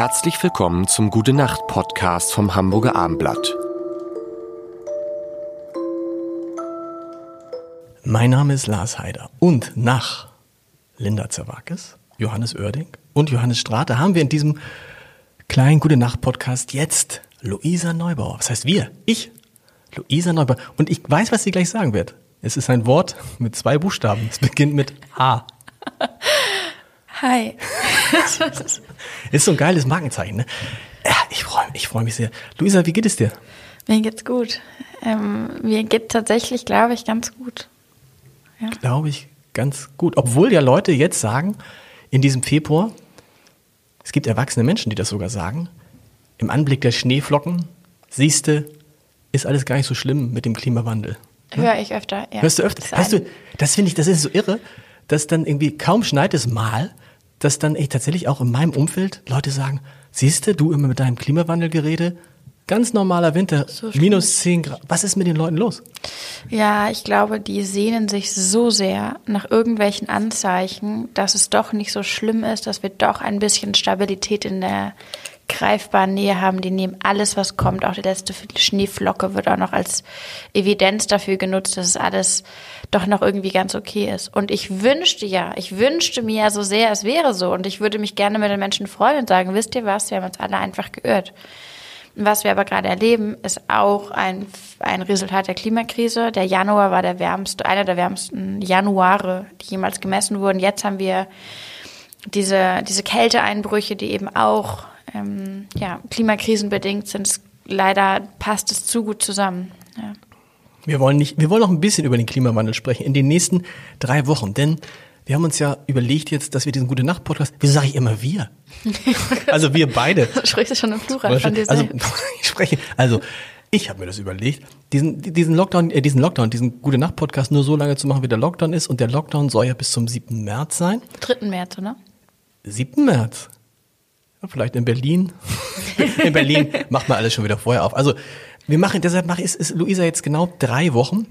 Herzlich willkommen zum Gute Nacht Podcast vom Hamburger Armblatt. Mein Name ist Lars Heider und nach Linda Zerwakis, Johannes Oerding und Johannes Strate haben wir in diesem kleinen Gute Nacht Podcast jetzt Luisa Neubauer. Was heißt wir? Ich, Luisa Neubauer. Und ich weiß, was sie gleich sagen wird. Es ist ein Wort mit zwei Buchstaben. Es beginnt mit H. Hi. ist so ein geiles Markenzeichen, ne? Ja, ich freue ich freu mich sehr. Luisa, wie geht es dir? Mir geht's gut. Ähm, mir geht tatsächlich, glaube ich, ganz gut. Ja. Glaube ich, ganz gut. Obwohl ja Leute jetzt sagen, in diesem Februar, es gibt erwachsene Menschen, die das sogar sagen, im Anblick der Schneeflocken, siehste, ist alles gar nicht so schlimm mit dem Klimawandel. Ne? Höre ich öfter, ja. Hörst du öfter? Das, Hörst du, das finde ich, das ist so irre, dass dann irgendwie kaum schneit es mal, dass dann echt tatsächlich auch in meinem Umfeld Leute sagen, siehste, du immer mit deinem Klimawandelgerede, ganz normaler Winter, so minus 10 Grad. Was ist mit den Leuten los? Ja, ich glaube, die sehnen sich so sehr nach irgendwelchen Anzeichen, dass es doch nicht so schlimm ist, dass wir doch ein bisschen Stabilität in der greifbaren Nähe haben. Die nehmen alles, was kommt. Auch die letzte Schneeflocke wird auch noch als Evidenz dafür genutzt, dass es alles doch noch irgendwie ganz okay ist. Und ich wünschte ja, ich wünschte mir ja so sehr, es wäre so. Und ich würde mich gerne mit den Menschen freuen und sagen, wisst ihr was, wir haben uns alle einfach geirrt. Was wir aber gerade erleben, ist auch ein, ein Resultat der Klimakrise. Der Januar war der wärmste, einer der wärmsten Januare, die jemals gemessen wurden. Jetzt haben wir diese, diese Kälteeinbrüche, die eben auch ähm, ja, klimakrisenbedingt sind. Leider passt es zu gut zusammen. Ja. Wir wollen nicht, wir wollen noch ein bisschen über den Klimawandel sprechen in den nächsten drei Wochen, denn wir haben uns ja überlegt jetzt, dass wir diesen Gute Nacht Podcast, wieso sage ich immer wir? also wir beide. Sprichst du schon im Plural von dir Also ich spreche, also ich habe mir das überlegt, diesen, diesen Lockdown, äh, diesen Lockdown, diesen Gute Nacht Podcast nur so lange zu machen, wie der Lockdown ist und der Lockdown soll ja bis zum 7. März sein. 3. März, oder? 7. März. Vielleicht in Berlin. in Berlin macht man alles schon wieder vorher auf. Also wir machen, deshalb mache ist, ist Luisa jetzt genau drei Wochen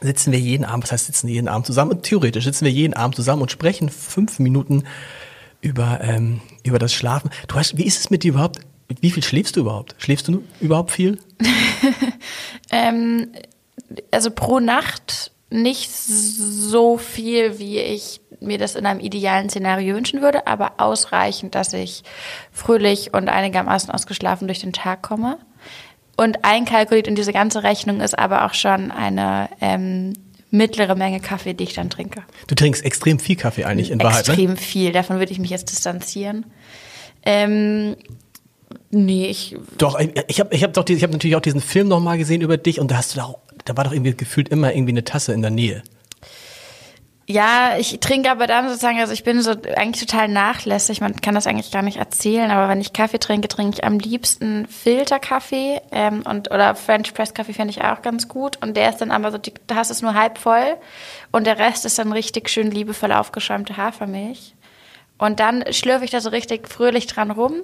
sitzen wir jeden Abend, was heißt sitzen jeden Abend zusammen? Und theoretisch sitzen wir jeden Abend zusammen und sprechen fünf Minuten über, ähm, über das Schlafen. Du hast, wie ist es mit dir überhaupt? Wie viel schläfst du überhaupt? Schläfst du überhaupt viel? ähm, also pro Nacht nicht so viel, wie ich mir das in einem idealen Szenario wünschen würde, aber ausreichend, dass ich fröhlich und einigermaßen ausgeschlafen durch den Tag komme. Und einkalkuliert in diese ganze Rechnung ist aber auch schon eine ähm, mittlere Menge Kaffee, die ich dann trinke. Du trinkst extrem viel Kaffee eigentlich in Wahrheit, ne? Extrem ne? viel, davon würde ich mich jetzt distanzieren. Ähm, nee, ich... Doch, ich habe ich hab doch die, ich hab natürlich auch diesen Film nochmal gesehen über dich und da hast du da, da war doch irgendwie gefühlt immer irgendwie eine Tasse in der Nähe. Ja, ich trinke aber dann sozusagen, also ich bin so eigentlich total nachlässig, man kann das eigentlich gar nicht erzählen, aber wenn ich Kaffee trinke, trinke ich am liebsten Filterkaffee ähm, und oder French Press Kaffee fände ich auch ganz gut. Und der ist dann aber so, da hast es nur halb voll und der Rest ist dann richtig schön liebevoll aufgeschäumte Hafermilch. Und dann schlürfe ich da so richtig fröhlich dran rum.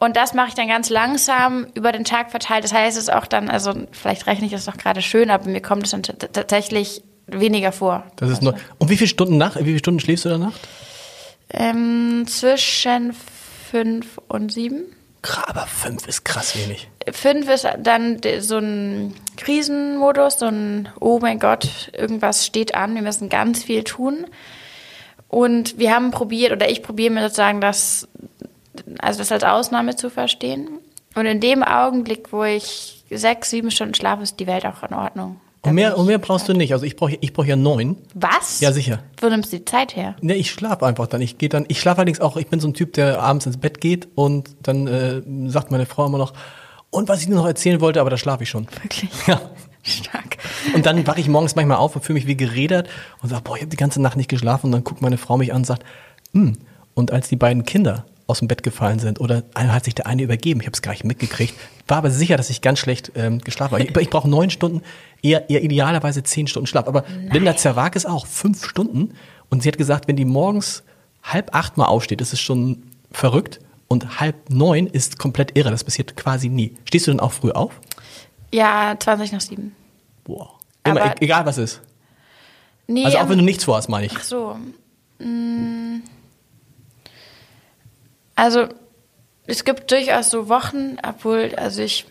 Und das mache ich dann ganz langsam über den Tag verteilt. Das heißt, es ist auch dann, also vielleicht rechne ich das doch gerade schön, aber mir kommt es dann tatsächlich weniger vor. Das ist nur. Und wie viele Stunden nach? Wie viele Stunden schläfst du in der Nacht? Ähm, zwischen fünf und sieben. Aber fünf ist krass wenig. Fünf ist dann so ein Krisenmodus, so ein Oh mein Gott, irgendwas steht an, wir müssen ganz viel tun. Und wir haben probiert, oder ich probiere mir sozusagen das, also das als Ausnahme zu verstehen. Und in dem Augenblick, wo ich sechs, sieben Stunden schlafe, ist die Welt auch in Ordnung. Und mehr, und mehr brauchst du nicht. Also ich brauche ich brauch ja neun. Was? Ja, sicher. Wo nimmst du die Zeit her? Ne, ich schlafe einfach dann. Ich gehe dann, ich schlafe allerdings auch, ich bin so ein Typ, der abends ins Bett geht und dann äh, sagt meine Frau immer noch, und was ich nur noch erzählen wollte, aber da schlafe ich schon. Wirklich? Ja. Stark. Und dann wache ich morgens manchmal auf und fühle mich wie geredert und sage, boah, ich habe die ganze Nacht nicht geschlafen. Und dann guckt meine Frau mich an und sagt, hm. Und als die beiden Kinder aus dem Bett gefallen sind oder hat sich der eine übergeben. Ich habe es gar nicht mitgekriegt. War aber sicher, dass ich ganz schlecht ähm, geschlafen habe. Ich, ich brauche neun Stunden, eher, eher idealerweise zehn Stunden Schlaf. Aber Nein. Linda Zerwag ist auch fünf Stunden. Und sie hat gesagt, wenn die morgens halb acht mal aufsteht, ist es schon verrückt. Und halb neun ist komplett irre. Das passiert quasi nie. Stehst du denn auch früh auf? Ja, 20 nach sieben. Boah. Immer, aber, e-, egal was ist. Nee, also auch wenn du nichts vorhast, meine ich. Ach so. Also es gibt durchaus so Wochen, obwohl, also ich,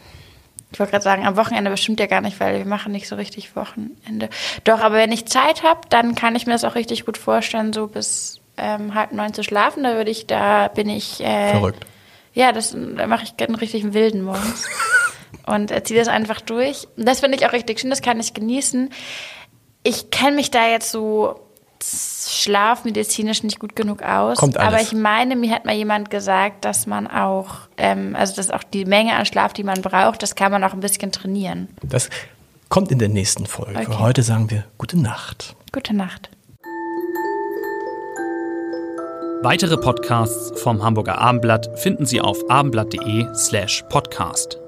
ich wollte gerade sagen, am Wochenende bestimmt ja gar nicht, weil wir machen nicht so richtig Wochenende. Doch, aber wenn ich Zeit habe, dann kann ich mir das auch richtig gut vorstellen, so bis ähm, halb neun zu schlafen. Da würde ich, da bin ich. Äh, Verrückt. Ja, das, da mache ich einen richtigen Wilden morgens. und ziehe das einfach durch. Das finde ich auch richtig schön, das kann ich genießen. Ich kenne mich da jetzt so schlafmedizinisch nicht gut genug aus. Kommt alles. Aber ich meine, mir hat mal jemand gesagt, dass man auch, ähm, also dass auch die Menge an Schlaf, die man braucht, das kann man auch ein bisschen trainieren. Das kommt in der nächsten Folge. Okay. Heute sagen wir gute Nacht. Gute Nacht. Weitere Podcasts vom Hamburger Abendblatt finden Sie auf abendblatt.de slash podcast.